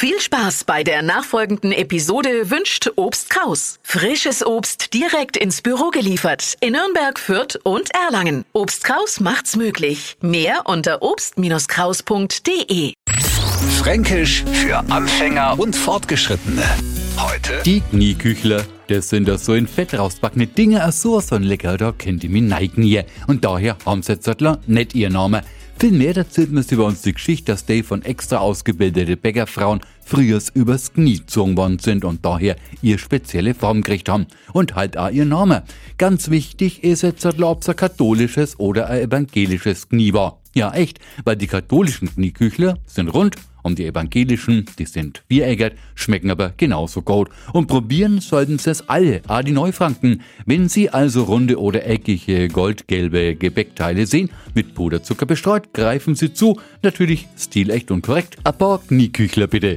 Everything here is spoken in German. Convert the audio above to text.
Viel Spaß bei der nachfolgenden Episode wünscht Obst Kraus. Frisches Obst direkt ins Büro geliefert in Nürnberg, Fürth und Erlangen. Obst Kraus macht's möglich. Mehr unter obst-kraus.de. Fränkisch für Anfänger und Fortgeschrittene. Heute Die Knieküchler, das sind da so in Fett rausbackene Dinge, so so ein lecker, da kennt ihr mich neigen hier. Und daher haben sie jetzt nicht ihr Name. Vielmehr erzählt über uns die Geschichte, dass die von extra ausgebildete Bäckerfrauen frühers übers Knie gezogen worden sind und daher ihr spezielle Form gekriegt haben. Und halt auch ihr Name. Ganz wichtig ist jetzt, ob es ein katholisches oder ein evangelisches Knie war. Ja, echt, weil die katholischen Knieküchler sind rund und die evangelischen, die sind viereckert, schmecken aber genauso gut. Und probieren sollten sie es alle, auch die Neufranken. Wenn sie also runde oder eckige goldgelbe Gebäckteile sehen, mit Puderzucker bestreut, greifen sie zu. Natürlich stilecht und korrekt. Paar Knieküchler bitte.